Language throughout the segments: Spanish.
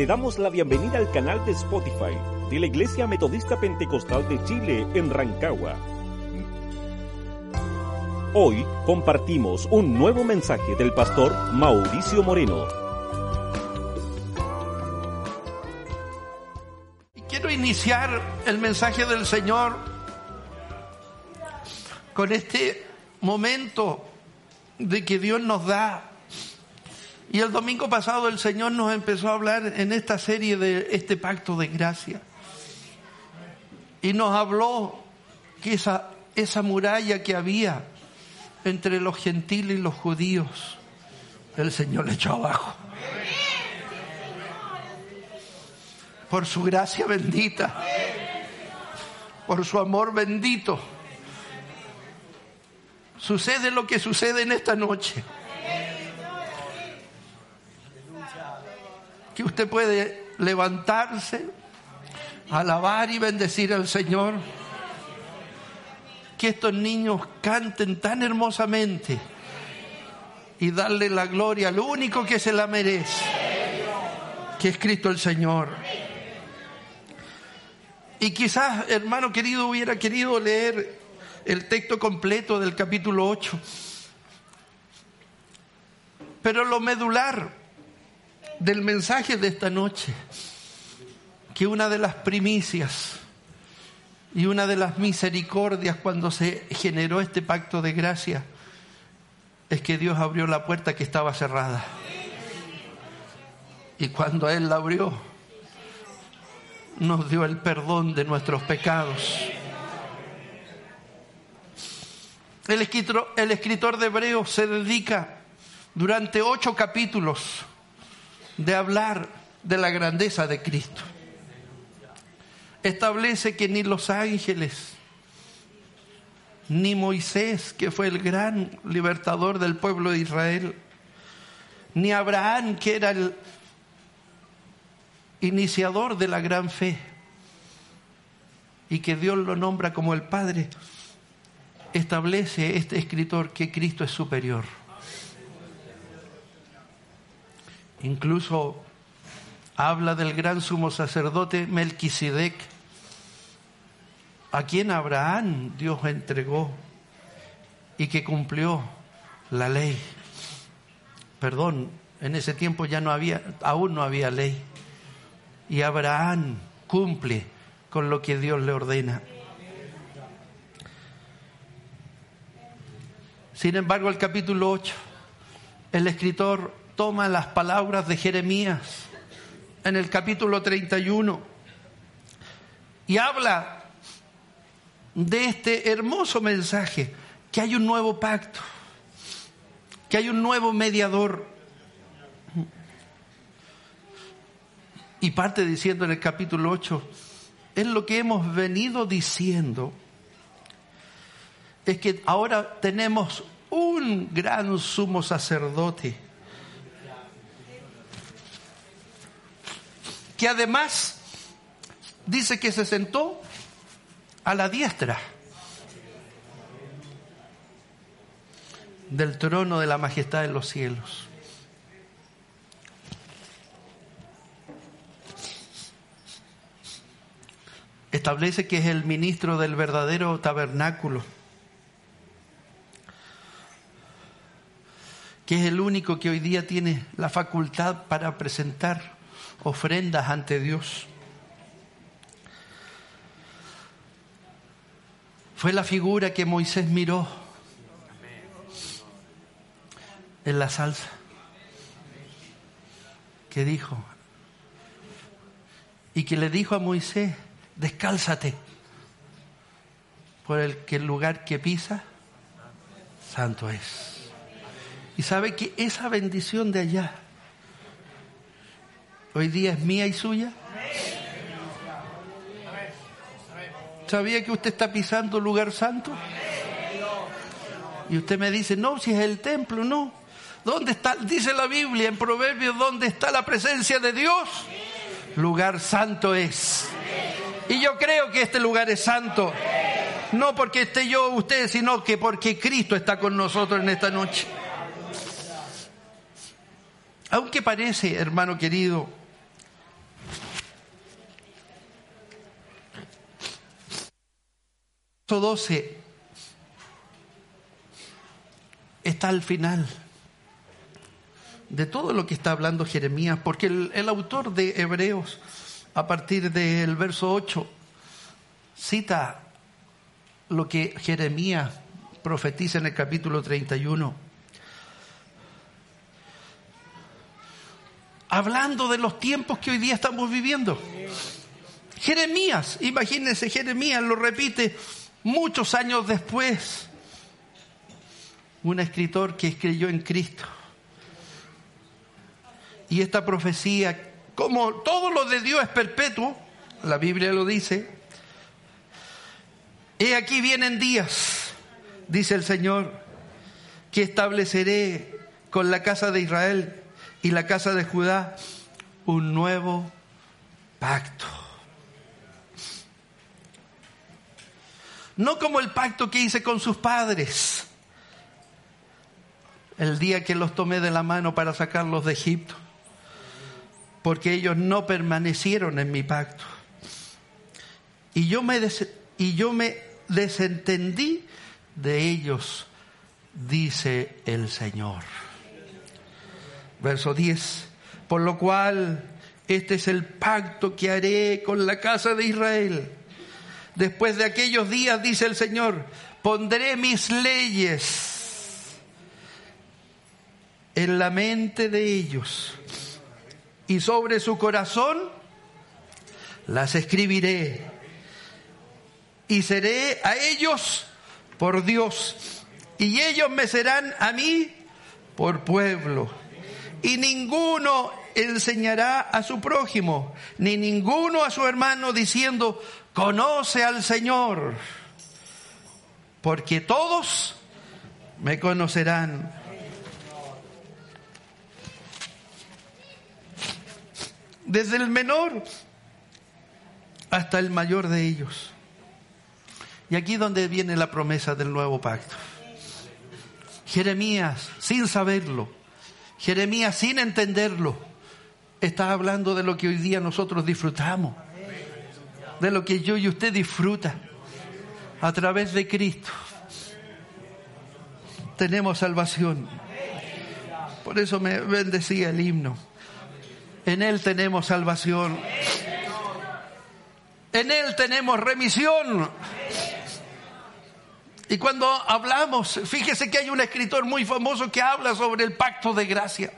Te damos la bienvenida al canal de Spotify de la Iglesia Metodista Pentecostal de Chile en Rancagua. Hoy compartimos un nuevo mensaje del pastor Mauricio Moreno. Quiero iniciar el mensaje del Señor con este momento de que Dios nos da y el domingo pasado el Señor nos empezó a hablar en esta serie de este pacto de gracia. Y nos habló que esa, esa muralla que había entre los gentiles y los judíos, el Señor le echó abajo. Por su gracia bendita, por su amor bendito. Sucede lo que sucede en esta noche. Usted puede levantarse, alabar y bendecir al Señor. Que estos niños canten tan hermosamente y darle la gloria al único que se la merece, que es Cristo el Señor. Y quizás, hermano querido, hubiera querido leer el texto completo del capítulo 8. Pero lo medular del mensaje de esta noche, que una de las primicias y una de las misericordias cuando se generó este pacto de gracia es que Dios abrió la puerta que estaba cerrada. Y cuando Él la abrió, nos dio el perdón de nuestros pecados. El escritor, el escritor de Hebreos se dedica durante ocho capítulos de hablar de la grandeza de Cristo. Establece que ni los ángeles, ni Moisés, que fue el gran libertador del pueblo de Israel, ni Abraham, que era el iniciador de la gran fe, y que Dios lo nombra como el Padre, establece este escritor que Cristo es superior. Incluso habla del gran sumo sacerdote Melquisedec, a quien Abraham Dios entregó y que cumplió la ley. Perdón, en ese tiempo ya no había, aún no había ley. Y Abraham cumple con lo que Dios le ordena. Sin embargo, el capítulo 8, el escritor toma las palabras de Jeremías en el capítulo 31 y habla de este hermoso mensaje, que hay un nuevo pacto, que hay un nuevo mediador. Y parte diciendo en el capítulo 8, es lo que hemos venido diciendo, es que ahora tenemos un gran sumo sacerdote que además dice que se sentó a la diestra del trono de la majestad en los cielos. Establece que es el ministro del verdadero tabernáculo, que es el único que hoy día tiene la facultad para presentar ofrendas ante Dios. Fue la figura que Moisés miró en la salsa, que dijo, y que le dijo a Moisés, descálzate, por el que el lugar que pisa, santo es. Y sabe que esa bendición de allá hoy día es mía y suya. ¿Sabía que usted está pisando lugar santo? Y usted me dice, no, si es el templo, no. ¿Dónde está? Dice la Biblia en Proverbios, ¿dónde está la presencia de Dios? Lugar santo es. Y yo creo que este lugar es santo. No porque esté yo o usted, sino que porque Cristo está con nosotros en esta noche. Aunque parece, hermano querido, 12 está al final de todo lo que está hablando Jeremías, porque el, autor de Hebreos, a partir del verso 8, cita lo que Jeremías profetiza en el capítulo 31. Hablando de los tiempos que hoy día estamos viviendo. Jeremías, imagínense, Jeremías lo repite muchos años después, un escritor que escribió en Cristo. Y esta profecía, como todo lo de Dios es perpetuo, la Biblia lo dice, he aquí vienen días, dice el Señor, que estableceré con la casa de Israel y la casa de Judá un nuevo pacto no como el pacto que hice con sus padres el día que los tomé de la mano para sacarlos de Egipto, porque ellos no permanecieron en mi pacto. Y yo me, y yo me desentendí de ellos, dice el Señor. Verso 10. Por lo cual, este es el pacto que haré con la casa de Israel Después de aquellos días, dice el Señor, pondré mis leyes en la mente de ellos y sobre su corazón las escribiré y seré a ellos por Dios y ellos me serán a mí por pueblo. Y ninguno enseñará a su prójimo ni ninguno a su hermano diciendo conoce al Señor, porque todos me conocerán. Desde el menor hasta el mayor de ellos. Y aquí donde viene la promesa del nuevo pacto. Jeremías, sin saberlo, Jeremías sin entenderlo, está hablando de lo que hoy día nosotros disfrutamos de lo que yo y usted disfruta a través de Cristo. Tenemos salvación. Por eso me bendecía el himno. En Él tenemos salvación. En Él tenemos remisión. Y cuando hablamos, fíjese que hay un escritor muy famoso que habla sobre el pacto de gracia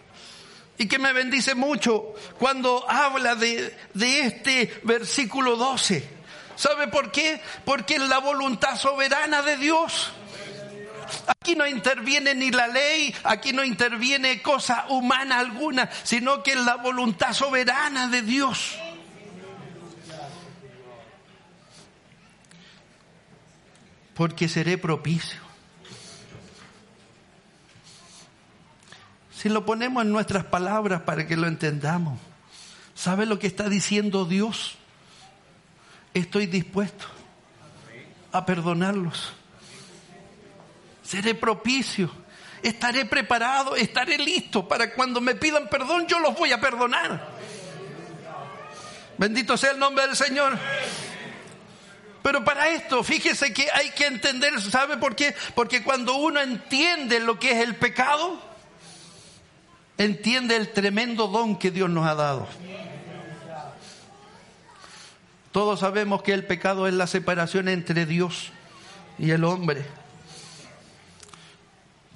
y que me bendice mucho cuando habla de, de este versículo 12. ¿Sabe por qué? Porque es la voluntad soberana de Dios. Aquí no interviene ni la ley, aquí no interviene cosa humana alguna, sino que es la voluntad soberana de Dios. Porque seré propicio. Si lo ponemos en nuestras palabras para que lo entendamos, ¿sabe lo que está diciendo Dios? Estoy dispuesto a perdonarlos. Seré propicio. Estaré preparado, estaré listo para cuando me pidan perdón, yo los voy a perdonar. Bendito sea el nombre del Señor. Pero para esto, fíjese que hay que entender, ¿sabe por qué? Porque cuando uno entiende lo que es el pecado, entiende el tremendo don que Dios nos ha dado. Todos sabemos que el pecado es la separación entre Dios y el hombre,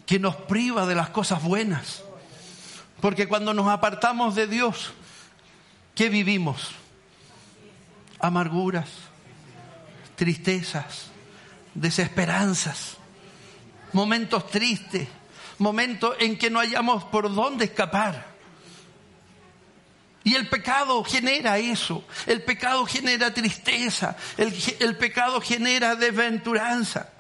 que nos priva de las cosas buenas. Porque cuando nos apartamos de Dios, ¿qué vivimos? Amarguras, tristezas, desesperanzas, momentos tristes, momentos en que no hayamos por dónde escapar. Y el pecado genera eso. El pecado genera tristeza. El, el, pecado genera desventuranza.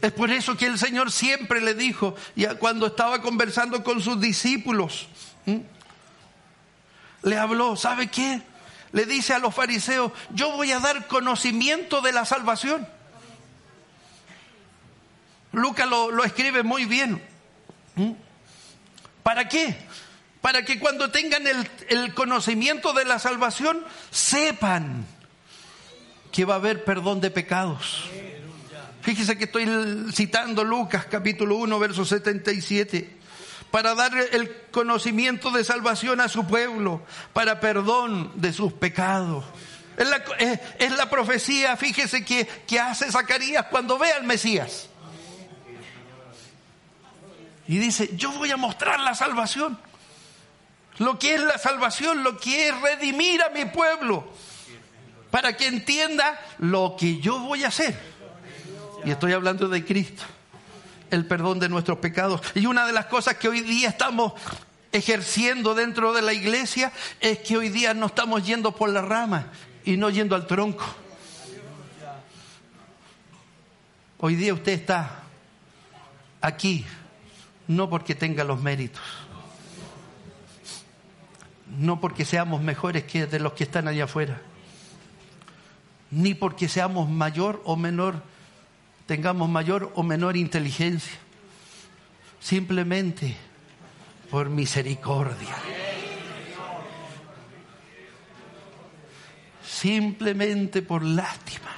Es por eso que el Señor siempre le dijo, ya cuando estaba conversando con sus discípulos, le habló, ¿sabe qué? Le dice a los fariseos, yo voy a dar conocimiento de la salvación. Lucas lo, lo escribe muy bien. ¿Para qué? Para que cuando tengan el, conocimiento de la salvación, sepan que va a haber perdón de pecados. Fíjese que estoy citando Lucas capítulo 1, verso 77 para dar el conocimiento de salvación a su pueblo, para perdón de sus pecados. Es la, es la profecía, fíjese, que, que, hace Zacarías cuando ve al Mesías. Y dice, yo voy a mostrar la salvación. Lo que es la salvación, lo que es redimir a mi pueblo. Para que entienda lo que yo voy a hacer. Y estoy hablando de Cristo. El perdón de nuestros pecados. Y una de las cosas que hoy día estamos ejerciendo dentro de la iglesia es que hoy día no estamos yendo por la rama y no yendo al tronco. Hoy día usted está aquí no porque tenga los méritos, no porque seamos mejores que de los que están allá afuera, ni porque seamos mayor o menor, tengamos mayor o menor inteligencia, simplemente por misericordia. Simplemente por lástima.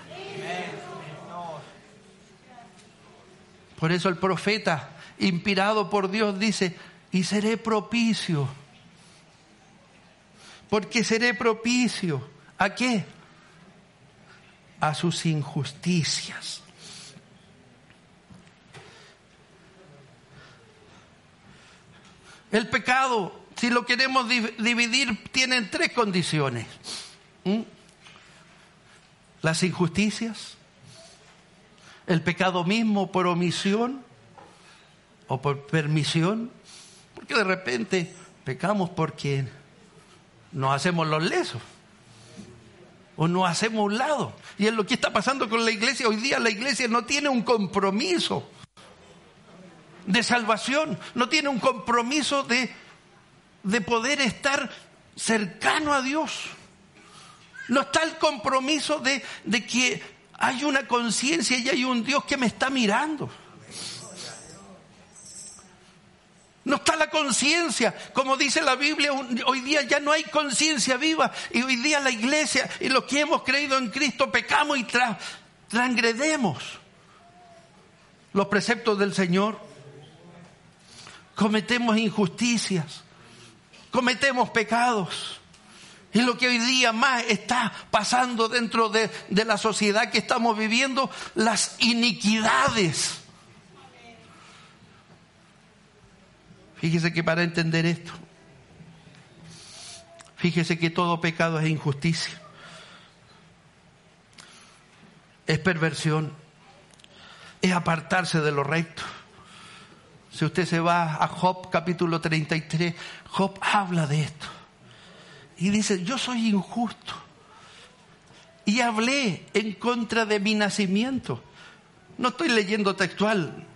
Por eso el profeta inspirado por Dios, dice, y seré propicio. Porque seré propicio. ¿A qué? A sus injusticias. El pecado, si lo queremos dividir, tiene tres condiciones. ¿Mm? Las injusticias, el pecado mismo por omisión o por permisión, porque de repente pecamos porque nos hacemos los lesos o nos hacemos un lado. Y es lo que está pasando con la iglesia. Hoy día la iglesia no tiene un compromiso de salvación, no tiene un compromiso de, de poder estar cercano a Dios. No está el compromiso de, de que hay una conciencia y hay un Dios que me está mirando. No está la conciencia. Como dice la Biblia, hoy día ya no hay conciencia viva. Y hoy día la iglesia y los que hemos creído en Cristo pecamos y transgredemos los preceptos del Señor. Cometemos injusticias. Cometemos pecados. Y lo que hoy día más está pasando dentro de, la sociedad que estamos viviendo, las iniquidades Fíjese que para entender esto, fíjese que todo pecado es injusticia, es perversión, es apartarse de lo recto. Si usted se va a Job capítulo 33, Job habla de esto. Y dice, yo soy injusto. Y hablé en contra de mi nacimiento. No estoy leyendo textual,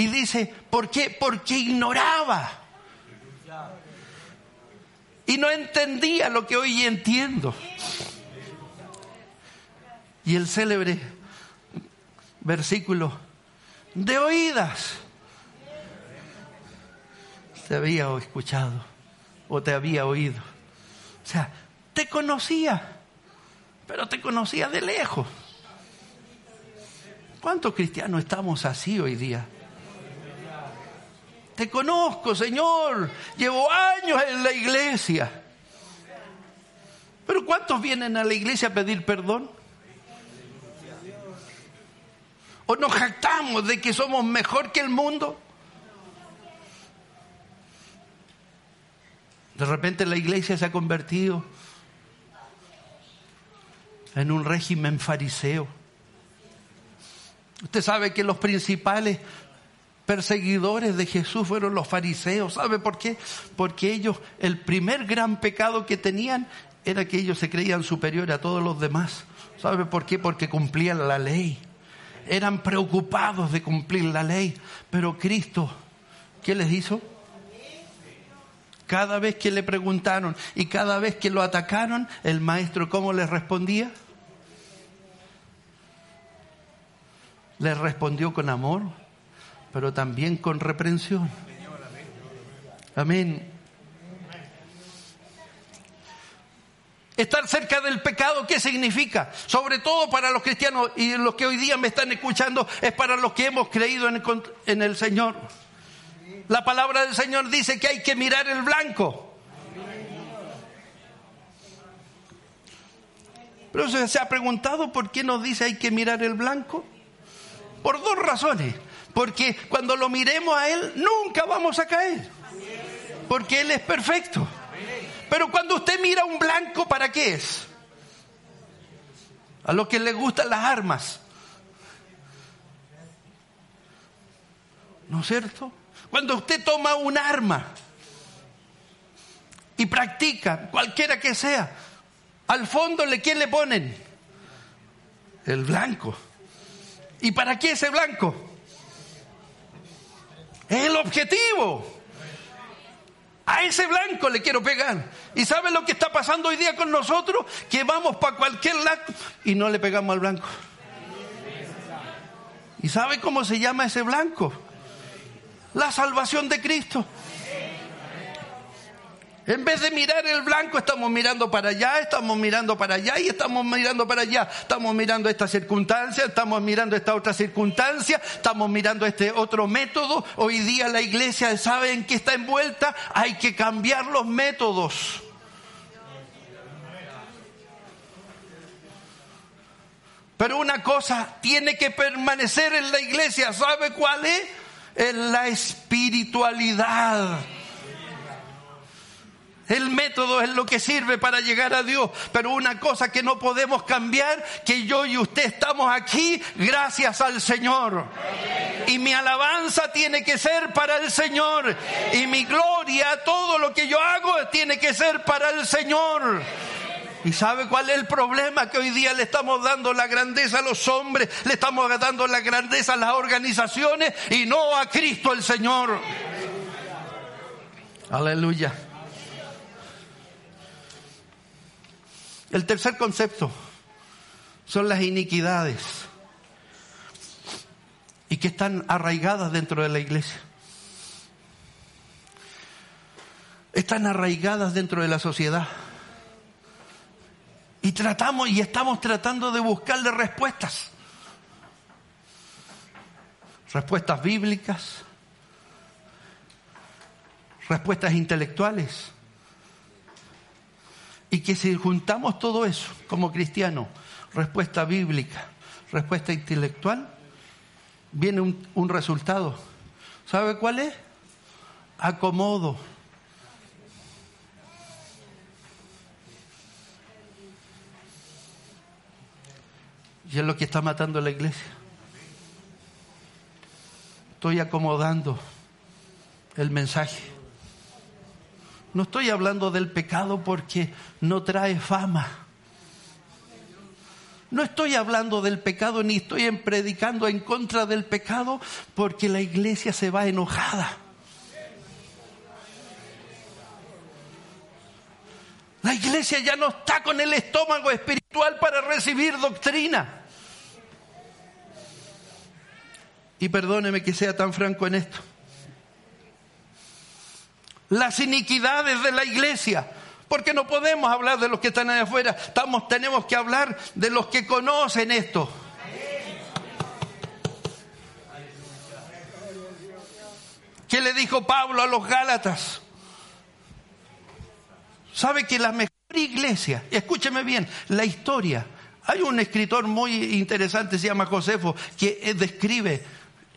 y dice, ¿por qué? Porque ignoraba. Y no entendía lo que hoy entiendo. Y el célebre versículo, de oídas, te había escuchado o te había oído. O sea, te conocía, pero te conocía de lejos. ¿Cuántos cristianos estamos así hoy día? Te conozco, Señor. Llevo años en la iglesia. Pero ¿cuántos vienen a la iglesia a pedir perdón? ¿O nos jactamos de que somos mejor que el mundo? De repente la iglesia se ha convertido en un régimen fariseo. Usted sabe que los principales perseguidores de Jesús fueron los fariseos. ¿Sabe por qué? Porque ellos, el primer gran pecado que tenían era que ellos se creían superiores a todos los demás. ¿Sabe por qué? Porque cumplían la ley. Eran preocupados de cumplir la ley. Pero Cristo, ¿qué les hizo? Cada vez que le preguntaron y cada vez que lo atacaron, el maestro, ¿cómo les respondía? Les respondió con amor, pero también con reprensión. Amén. Estar cerca del pecado, ¿qué significa? Sobre todo para los cristianos y los que hoy día me están escuchando, es para los que hemos creído en el, Señor. La palabra del Señor dice que hay que mirar el blanco. Pero se ha preguntado por qué nos dice hay que mirar el blanco. Por dos razones. Porque cuando lo miremos a Él nunca vamos a caer. Porque Él es perfecto. Pero cuando usted mira un blanco, ¿para qué es? A los que les gustan las armas. ¿No es cierto? Cuando usted toma un arma y practica, cualquiera que sea, al fondo, ¿quién le ponen? El blanco. ¿Y para qué ese blanco? Es el objetivo. A ese blanco le quiero pegar. ¿Y sabe lo que está pasando hoy día con nosotros? Que vamos para cualquier lado y no le pegamos al blanco. ¿Y sabe cómo se llama ese blanco? la salvación de Cristo. En vez de mirar el blanco, estamos mirando para allá, estamos mirando para allá y estamos mirando para allá. Estamos mirando esta circunstancia, estamos mirando esta otra circunstancia, estamos mirando este otro método. Hoy día la iglesia sabe en qué está envuelta. Hay que cambiar los métodos. Pero una cosa tiene que permanecer en la iglesia. ¿Sabe cuál es? en la espiritualidad. El método es lo que sirve para llegar a Dios, pero una cosa que no podemos cambiar, que yo y usted estamos aquí gracias al Señor. Y mi alabanza tiene que ser para el Señor. Y mi gloria, todo lo que yo hago, tiene que ser para el Señor. ¿Y sabe cuál es el problema? Que hoy día le estamos dando la grandeza a los hombres, le estamos dando la grandeza a las organizaciones y no a Cristo el Señor. Aleluya. El tercer concepto son las iniquidades y que están arraigadas dentro de la iglesia. Están arraigadas dentro de la sociedad. Y tratamos y estamos tratando de buscarle respuestas. Respuestas bíblicas, respuestas intelectuales. Y que si juntamos todo eso como cristiano, respuesta bíblica, respuesta intelectual, viene un, resultado. ¿Sabe cuál es? Acomodo Y es lo que está matando la iglesia. Estoy acomodando el mensaje. No estoy hablando del pecado porque no trae fama. No estoy hablando del pecado ni estoy predicando en contra del pecado porque la iglesia se va enojada. La iglesia ya no está con el estómago espiritual para recibir doctrina. Y perdóneme que sea tan franco en esto. Las iniquidades de la iglesia. Porque no podemos hablar de los que están allá afuera. Tenemos que hablar de los que conocen esto. ¿Qué le dijo Pablo a los Gálatas? ¿Sabe que la mejor iglesia, escúcheme bien, la historia, hay un escritor muy interesante, se llama Josefo, que describe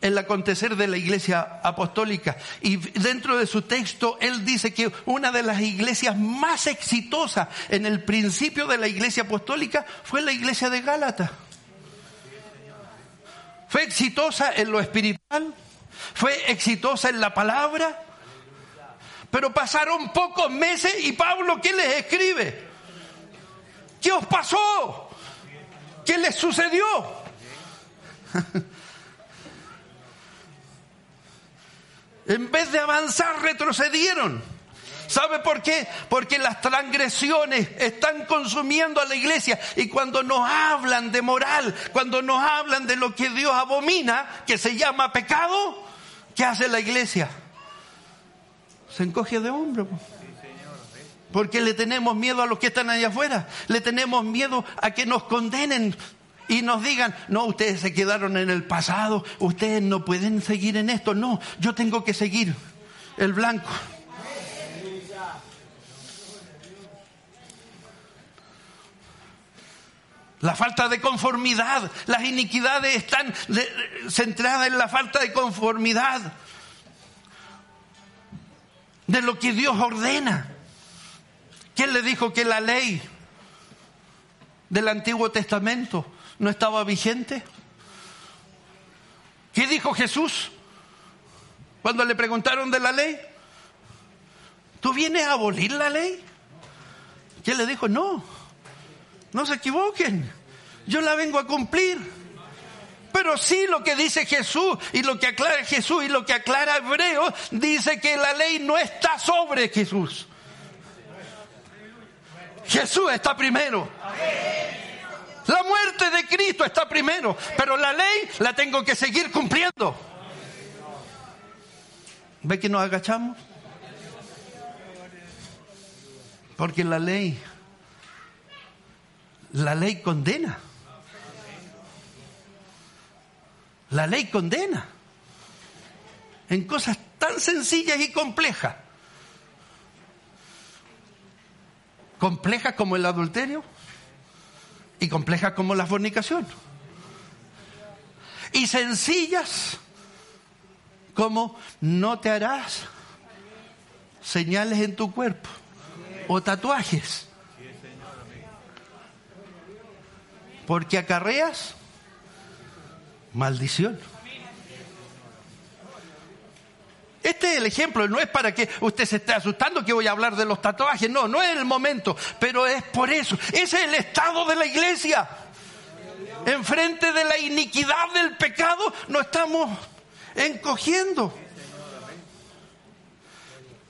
el acontecer de la iglesia apostólica. Y dentro de su texto, él dice que una de las iglesias más exitosas en el principio de la iglesia apostólica fue la iglesia de Gálata. Fue exitosa en lo espiritual, fue exitosa en la palabra, pero pasaron pocos meses y Pablo, ¿qué les escribe? ¿Qué os pasó? ¿Qué les sucedió? en vez de avanzar, retrocedieron. ¿Sabe por qué? Porque las transgresiones están consumiendo a la iglesia y cuando nos hablan de moral, cuando nos hablan de lo que Dios abomina, que se llama pecado, ¿qué hace la iglesia? Se encoge de hombro. Porque le tenemos miedo a los que están allá afuera. Le tenemos miedo a que nos condenen y nos digan, no, ustedes se quedaron en el pasado, ustedes no pueden seguir en esto. No, yo tengo que seguir el blanco. La falta de conformidad, las iniquidades están centradas en la falta de conformidad de lo que Dios ordena. ¿Quién le dijo que la ley del Antiguo Testamento no estaba vigente? ¿Qué dijo Jesús cuando le preguntaron de la ley? ¿Tú vienes a abolir la ley? ¿Quién le dijo? No. No se equivoquen. Yo la vengo a cumplir. Pero sí lo que dice Jesús y lo que aclara Jesús y lo que aclara Hebreo dice que la ley no está sobre Jesús. Jesús está primero. La muerte de Cristo está primero, pero la ley la tengo que seguir cumpliendo. ¿Ve que nos agachamos? Porque la ley la ley condena. La ley condena. En cosas tan sencillas y complejas. Complejas como el adulterio y complejas como la fornicación. Y sencillas como no te harás señales en tu cuerpo o tatuajes porque acarreas maldición. Este es el ejemplo, no es para que usted se esté asustando que voy a hablar de los tatuajes, no, no es el momento, pero es por eso. Ese es el estado de la iglesia. Enfrente de la iniquidad del pecado nos estamos encogiendo.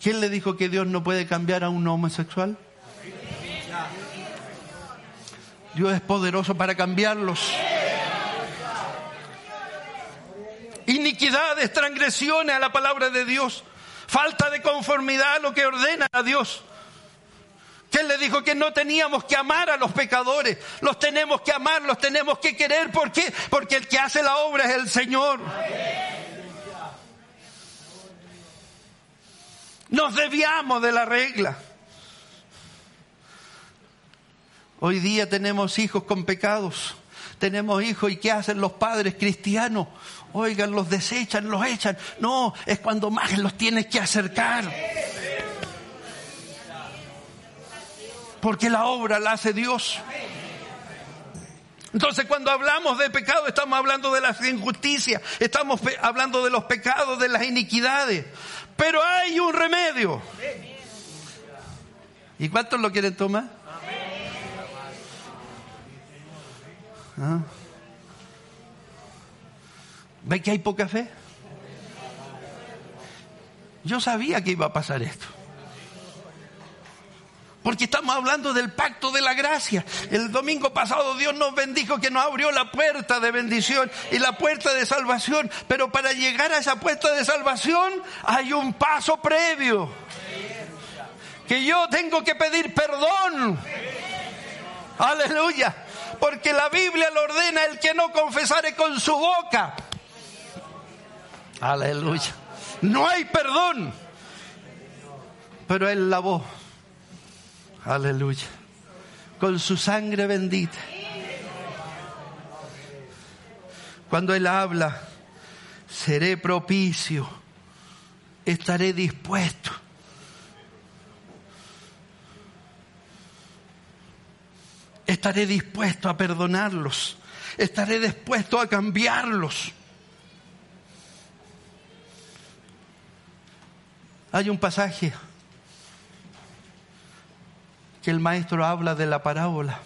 ¿Quién le dijo que Dios no puede cambiar a un homosexual? Dios es poderoso para cambiarlos. Iniquidades, transgresiones a la palabra de Dios, falta de conformidad a lo que ordena Dios. Que le dijo que no teníamos que amar a los pecadores, los tenemos que amar, los tenemos que querer. ¿Por qué? Porque el que hace la obra es el Señor. Nos desviamos de la regla. Hoy día tenemos hijos con pecados. Tenemos hijos y ¿qué hacen los padres cristianos? Oigan, los desechan, los echan. No, es cuando más los tienes que acercar. Porque la obra la hace Dios. Entonces cuando hablamos de pecado estamos hablando de las injusticias, estamos hablando de los pecados, de las iniquidades. Pero hay un remedio. ¿Y cuántos lo quieren tomar? ¿Ah? ¿Ve que hay poca fe? Yo sabía que iba a pasar esto. Porque estamos hablando del pacto de la gracia. El domingo pasado Dios nos bendijo que nos abrió la puerta de bendición y la puerta de salvación. Pero para llegar a esa puerta de salvación hay un paso previo. Que yo tengo que pedir perdón. Aleluya porque la Biblia lo ordena el que no confesare con su boca. Aleluya. No hay perdón, pero Él lavó. Aleluya. Con su sangre bendita. Cuando Él habla, seré propicio, estaré dispuesto estaré dispuesto a perdonarlos. estaré dispuesto a cambiarlos. Hay un pasaje que el maestro habla de la parábola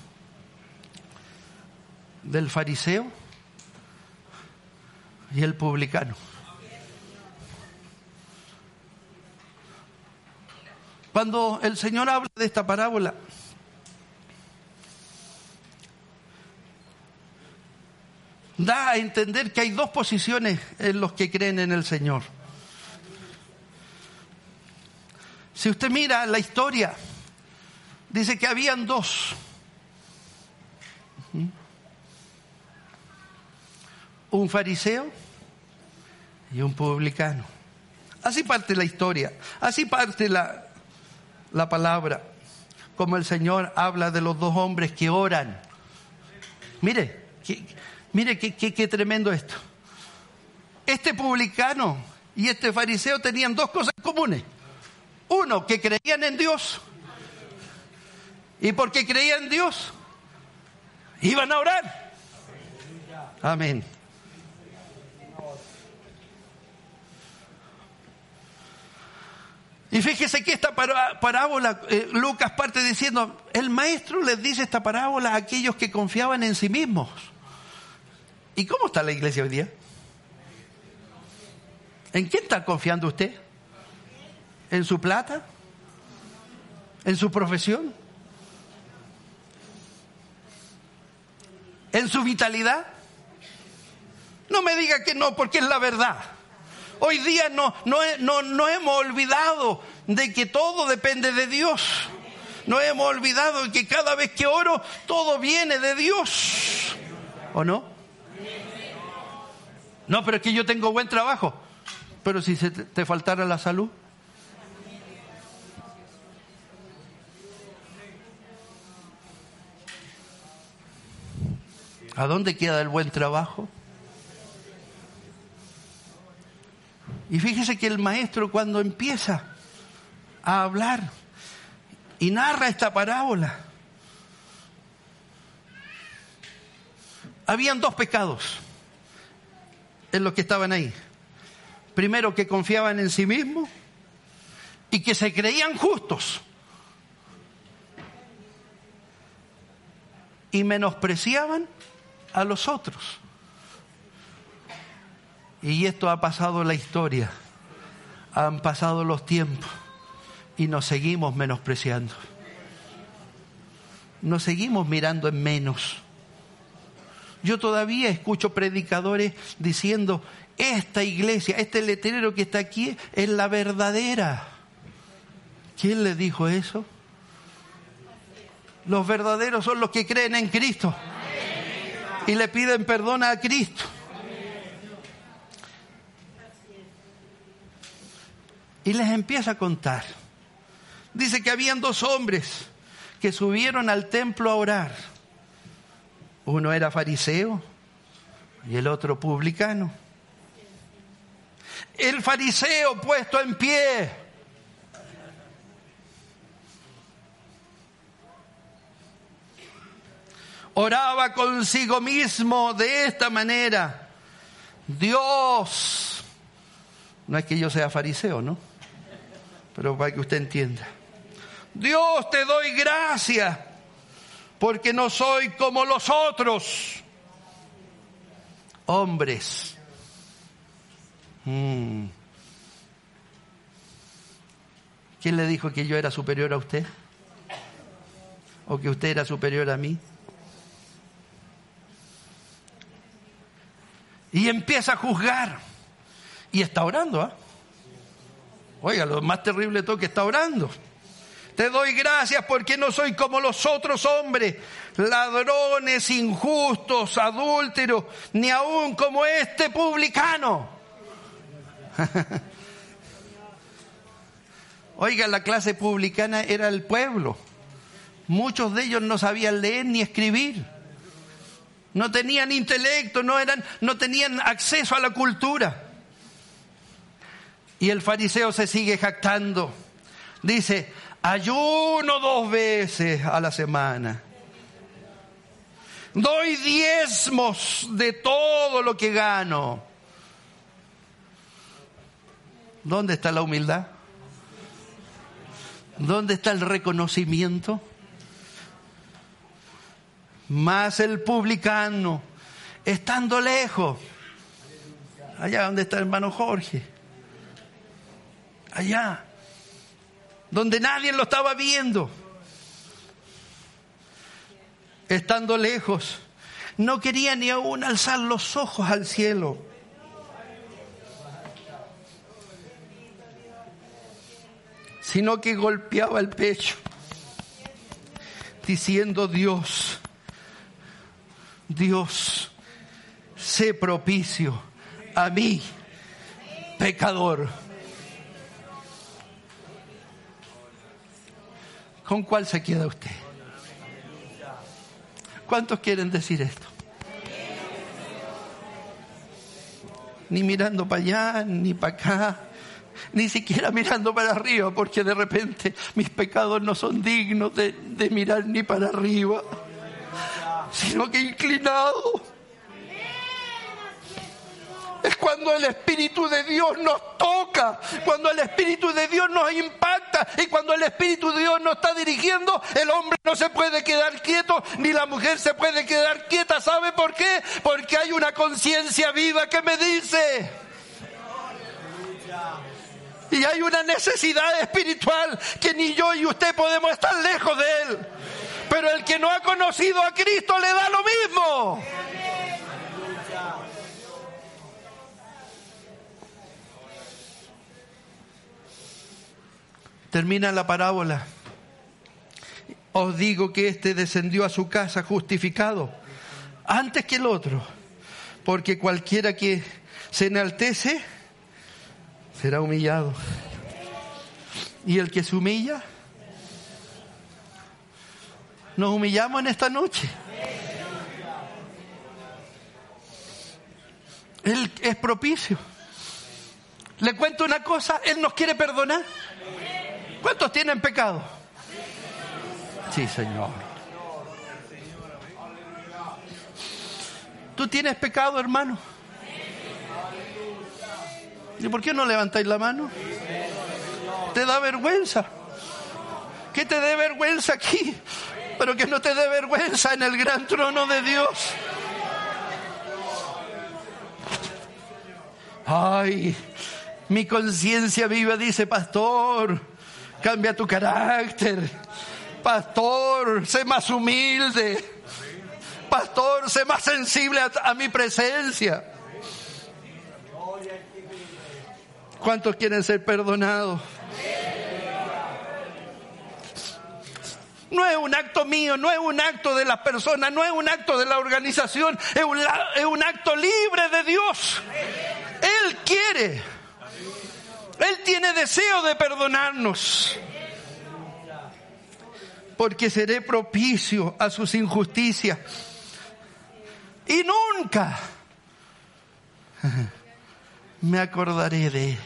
del fariseo y el publicano. Cuando el Señor habla de esta parábola, da a entender que hay dos posiciones en los que creen en el Señor. Si usted mira la historia, dice que habían dos. Un fariseo y un publicano. Así parte la historia, así parte la, la palabra, como el Señor habla de los dos hombres que oran. Mire, mire qué, qué tremendo esto. Este publicano y este fariseo tenían dos cosas comunes. Uno, que creían en Dios. Y porque creían en Dios, iban a orar. Amén. Y fíjese que esta parábola, eh, Lucas parte diciendo, el maestro les dice esta parábola a aquellos que confiaban en sí mismos. ¿Y cómo está la iglesia hoy día? ¿En quién está confiando usted? ¿En su plata? ¿En su profesión? ¿En su vitalidad? No me diga que no, porque es la verdad. Hoy día no, no, no, no hemos olvidado de que todo depende de Dios. No hemos olvidado de que cada vez que oro, todo viene de Dios. ¿O no? No, pero es que yo tengo buen trabajo. Pero si se te faltara la salud. ¿A dónde queda el buen trabajo? Y fíjese que el maestro cuando empieza a hablar y narra esta parábola, habían dos pecados en los que estaban ahí. Primero que confiaban en sí mismos y que se creían justos. Y menospreciaban a los otros. Y esto ha pasado la historia, han pasado los tiempos y nos seguimos menospreciando. Nos seguimos mirando en menos. Yo todavía escucho predicadores diciendo, esta iglesia, este letrero que está aquí es la verdadera. ¿Quién le dijo eso? Los verdaderos son los que creen en Cristo y le piden perdón a Cristo. Y les empieza a contar. Dice que habían dos hombres que subieron al templo a orar. Uno era fariseo y el otro publicano. El fariseo puesto en pie. Oraba consigo mismo de esta manera. Dios, no es que yo sea fariseo, ¿no? pero para que usted entienda. Dios te doy gracias porque no soy como los otros hombres. Mm. ¿Quién le dijo que yo era superior a usted? ¿O que usted era superior a mí? Y empieza a juzgar. Y está orando, ¿ah? Oiga, lo más terrible de todo que está orando. Te doy gracias porque no soy como los otros hombres, ladrones, injustos, adúlteros, ni aún como este publicano. Oiga, la clase publicana era el pueblo. Muchos de ellos no sabían leer ni escribir. No tenían intelecto, no, eran, no tenían acceso a la cultura. Y el fariseo se sigue jactando. Dice, ayuno dos veces a la semana. Doy diezmos de todo lo que gano. ¿Dónde está la humildad? ¿Dónde está el reconocimiento? Más el publicano, estando lejos, allá donde está el hermano Jorge, allá, donde nadie lo estaba viendo, estando lejos, no quería ni aún alzar los ojos al cielo. sino que golpeaba el pecho, diciendo, Dios, Dios, sé propicio a mí, pecador. ¿Con cuál se queda usted? ¿Cuántos quieren decir esto? Ni mirando para allá, ni para acá, ni siquiera mirando para arriba, porque de repente mis pecados no son dignos de, de mirar ni para arriba, sino que inclinado. Es cuando el Espíritu de Dios nos toca, cuando el Espíritu de Dios nos impacta y cuando el Espíritu de Dios nos está dirigiendo, el hombre no se puede quedar quieto, ni la mujer se puede quedar quieta. ¿Sabe por qué? Porque hay una conciencia viva que me dice, y hay una necesidad espiritual que ni yo y usted podemos estar lejos de Él. Pero el que no ha conocido a Cristo le da lo mismo. Termina la parábola. Os digo que éste descendió a su casa justificado antes que el otro, porque cualquiera que se enaltece, será humillado. Y el que se humilla, nos humillamos en esta noche. Él es propicio. Le cuento una cosa, Él nos quiere perdonar. ¿Cuántos tienen pecado? Sí, Señor. ¿Tú tienes pecado, hermano? ¿Y por qué no levantáis la mano? Te da vergüenza. Que te dé vergüenza aquí, pero que no te dé vergüenza en el gran trono de Dios. Ay, mi conciencia viva dice, pastor, cambia tu carácter. Pastor, sé más humilde. Pastor, sé más sensible a, a mi presencia. ¿Cuántos quieren ser perdonados? No es un acto mío, no es un acto de las personas, no es un acto de la organización, es un, acto libre de Dios. Él quiere, Él tiene deseo de perdonarnos, porque seré propicio a sus injusticias. Y nunca me acordaré de él.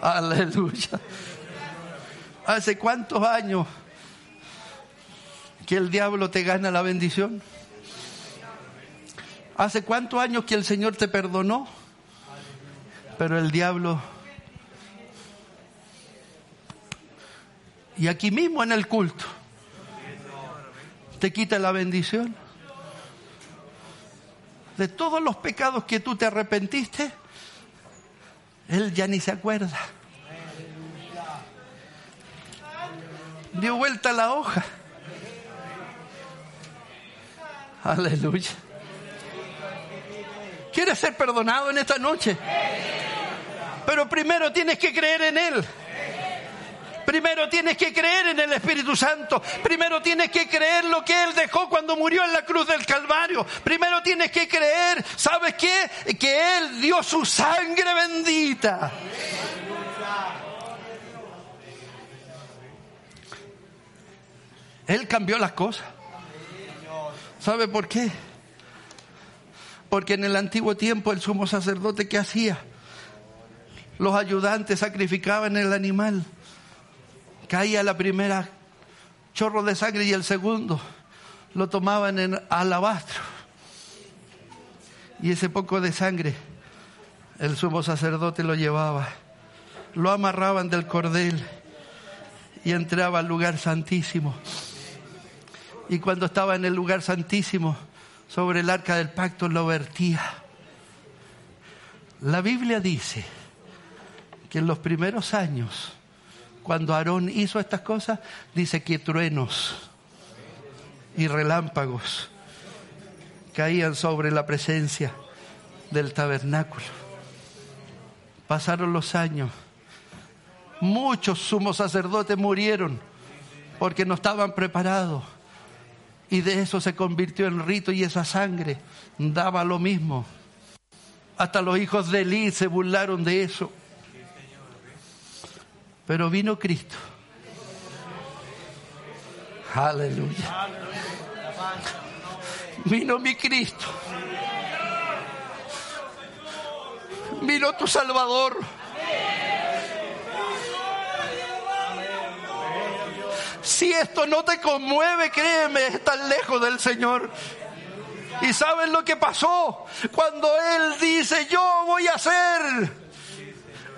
Aleluya. ¿Hace cuántos años que el diablo te gana la bendición? ¿Hace cuántos años que el Señor te perdonó? Pero el diablo... Y aquí mismo en el culto, te quita la bendición. De todos los pecados que tú te arrepentiste, Él ya ni se acuerda. Dio vuelta la hoja. Aleluya. ¿Quieres ser perdonado en esta noche? Pero primero tienes que creer en Él. Primero tienes que creer en el Espíritu Santo. Primero tienes que creer lo que Él dejó cuando murió en la cruz del Calvario. Primero tienes que creer, ¿sabes qué? Que Él dio su sangre bendita. Él cambió las cosas. ¿Sabe por qué? Porque en el antiguo tiempo el sumo sacerdote, ¿qué hacía? Los ayudantes sacrificaban el animal. Caía la primera chorro de sangre y el segundo. lo tomaban en alabastro. Y ese poco de sangre, el sumo sacerdote lo llevaba. Lo amarraban del cordel y entraba al lugar santísimo. Y cuando estaba en el lugar santísimo, sobre el arca del pacto lo vertía. La Biblia dice que en los primeros años, cuando Aarón hizo estas cosas, dice que truenos y relámpagos caían sobre la presencia del tabernáculo. Pasaron los años. Muchos sumos sacerdotes murieron porque no estaban preparados. Y de eso se convirtió en rito y esa sangre daba lo mismo. Hasta los hijos de Elí se burlaron de eso. Pero vino Cristo. Aleluya. Vino mi Cristo. Vino tu Salvador. Si esto no te conmueve, créeme, estás lejos del Señor. ¿Y saben lo que pasó? Cuando Él dice, yo voy a hacer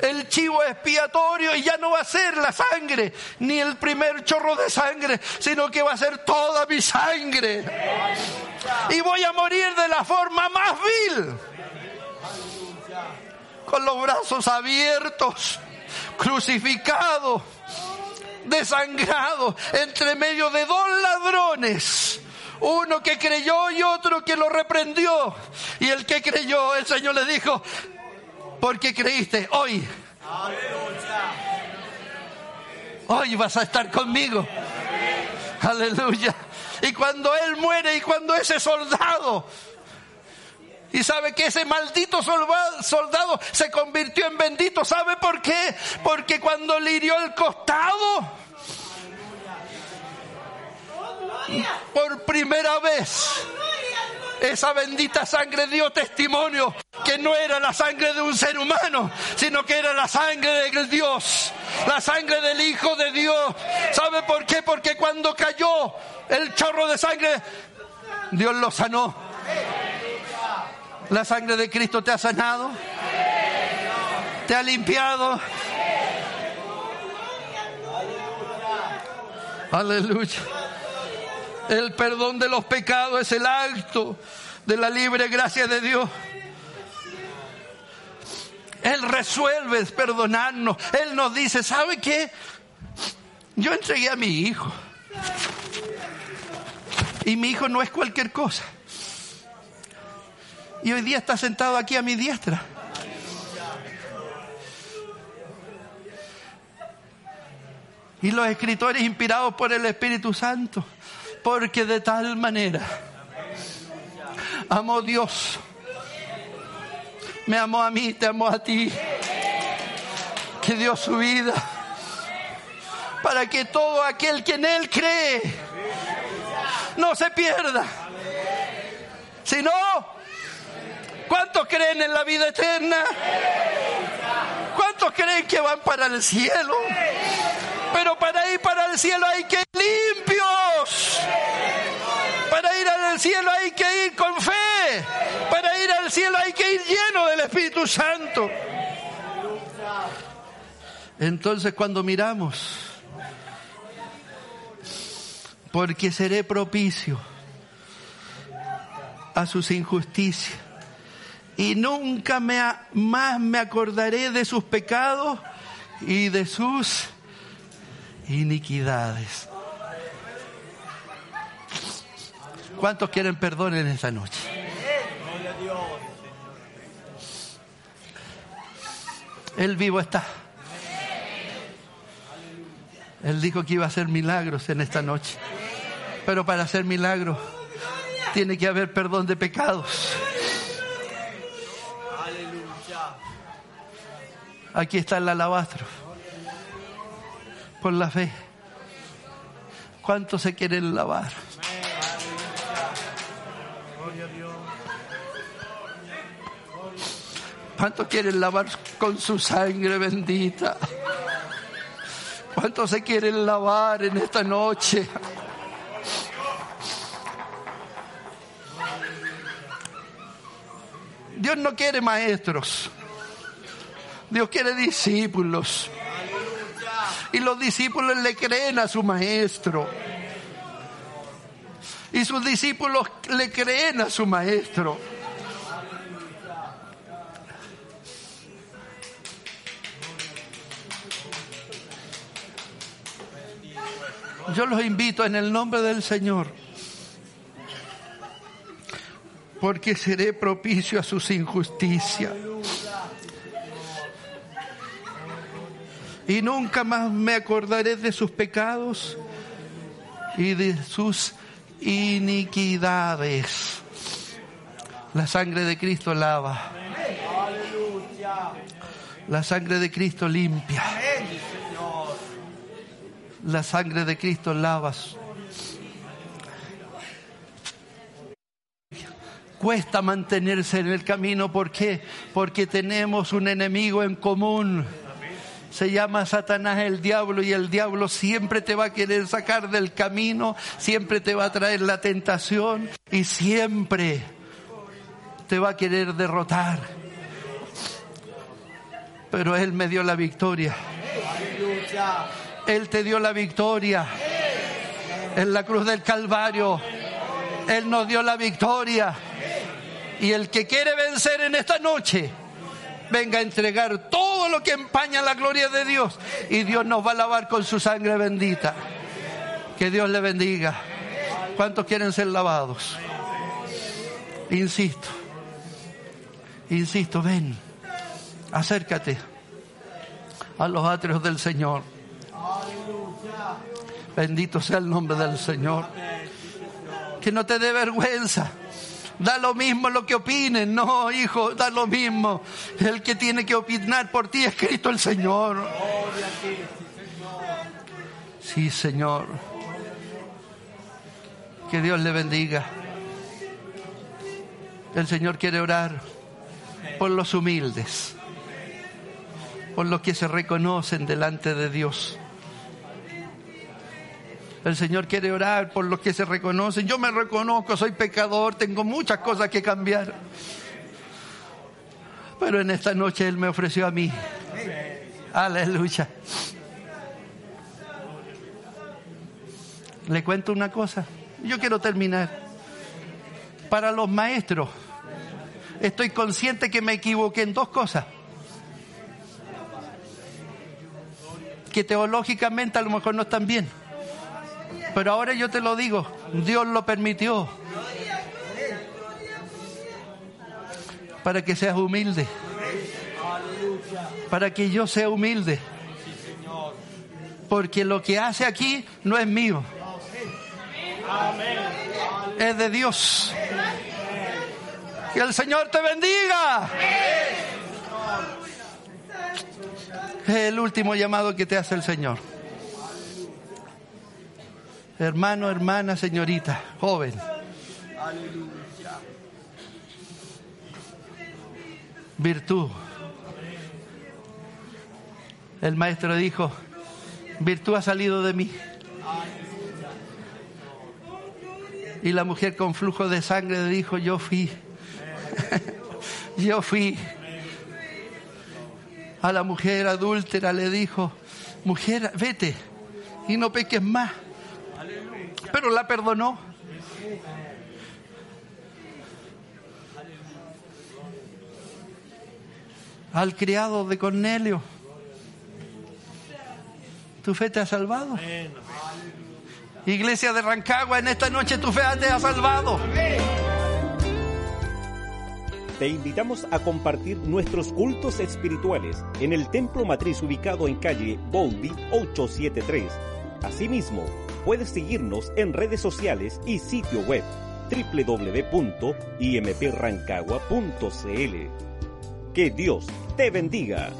el chivo expiatorio y ya no va a ser la sangre, ni el primer chorro de sangre, sino que va a ser toda mi sangre. Y voy a morir de la forma más vil, con los brazos abiertos, crucificado, desangrado, entre medio de dos ladrones uno que creyó y otro que lo reprendió. Y el que creyó, el Señor le dijo, porque creíste hoy. Hoy vas a estar conmigo. Aleluya. Y cuando Él muere y cuando ese soldado y sabe que ese maldito soldado se convirtió en bendito. ¿Sabe por qué? Porque cuando le hirió el costado, por primera vez, esa bendita sangre dio testimonio que no era la sangre de un ser humano, sino que era la sangre de Dios, la sangre del Hijo de Dios. ¿Sabe por qué? Porque cuando cayó el chorro de sangre, Dios lo sanó. La sangre de Cristo te ha sanado, te ha limpiado. Aleluya. El perdón de los pecados es el acto de la libre gracia de Dios. Él resuelve perdonarnos. Él nos dice, ¿sabe qué? Yo entregué a mi hijo. Y mi hijo no es cualquier cosa. Y hoy día está sentado aquí a mi diestra. Y los escritores inspirados por el Espíritu Santo porque de tal manera amó Dios. Me amó a mí, te amó a ti. Que dio su vida para que todo aquel que en Él cree no se pierda. Si no, ¿cuántos creen en la vida eterna? ¿Cuántos creen que van para el cielo? Pero para ir para el cielo hay que ir limpios. Para ir al cielo hay que ir con fe. Para ir al cielo hay que ir lleno del Espíritu Santo. Entonces cuando miramos, porque seré propicio a sus injusticias y nunca más me acordaré de sus pecados y de sus iniquidades. ¿Cuántos quieren perdón en esta noche? Él vivo está. Él dijo que iba a hacer milagros en esta noche. Pero para hacer milagros tiene que haber perdón de pecados. Aquí está el alabastro. Por la fe. ¿Cuántos se quieren lavar? ¿Cuántos quieren lavar con su sangre bendita? ¿Cuántos se quieren lavar en esta noche? Dios no quiere maestros. Dios quiere discípulos. Y los discípulos le creen a su maestro. Y sus discípulos le creen a su maestro. Yo los invito en el nombre del Señor, porque seré propicio a sus injusticias. Y nunca más me acordaré de sus pecados y de sus iniquidades. La sangre de Cristo lava. La sangre de Cristo limpia. La sangre de Cristo lava. Cuesta mantenerse en el camino. ¿Por qué? Porque tenemos un enemigo en común. Se llama Satanás el diablo y el diablo siempre te va a querer sacar del camino, siempre te va a traer la tentación y siempre te va a querer derrotar. Pero Él me dio la victoria. Él te dio la victoria. En la cruz del Calvario. Él nos dio la victoria. Y el que quiere vencer en esta noche, venga a entregar todo lo que empaña la gloria de Dios. Y Dios nos va a lavar con su sangre bendita. Que Dios le bendiga. ¿Cuántos quieren ser lavados? Insisto. Insisto, ven. Acércate a los atrios del Señor. Bendito sea el nombre del Señor. Que no te dé vergüenza. Da lo mismo lo que opinen. No, hijo, da lo mismo. El que tiene que opinar por ti es Cristo el Señor. Sí, Señor. Que Dios le bendiga. El Señor quiere orar por los humildes, por los que se reconocen delante de Dios. El Señor quiere orar por los que se reconocen. Yo me reconozco, soy pecador, tengo muchas cosas que cambiar. Pero en esta noche Él me ofreció a mí. Aleluya. Le cuento una cosa. Yo quiero terminar. Para los maestros, estoy consciente que me equivoqué en dos cosas. Que teológicamente a lo mejor no están bien. Pero ahora yo te lo digo, Dios lo permitió. Para que seas humilde. Para que yo sea humilde. Porque lo que hace aquí no es mío. Es de Dios. Que el Señor te bendiga. Es el último llamado que te hace el Señor. Hermano, hermana, señorita, joven. Virtud. El maestro dijo, virtud ha salido de mí. Y la mujer con flujo de sangre dijo, yo fui. yo fui. A la mujer adúltera le dijo, mujer, vete y no peques más pero la perdonó. Al criado de Cornelio, tu fe te ha salvado. Iglesia de Rancagua, en esta noche tu fe te ha salvado. Te invitamos a compartir nuestros cultos espirituales en el Templo Matriz ubicado en calle Boldi 873. Asimismo, puedes seguirnos en redes sociales y sitio web www.imprancagua.cl. Que Dios te bendiga.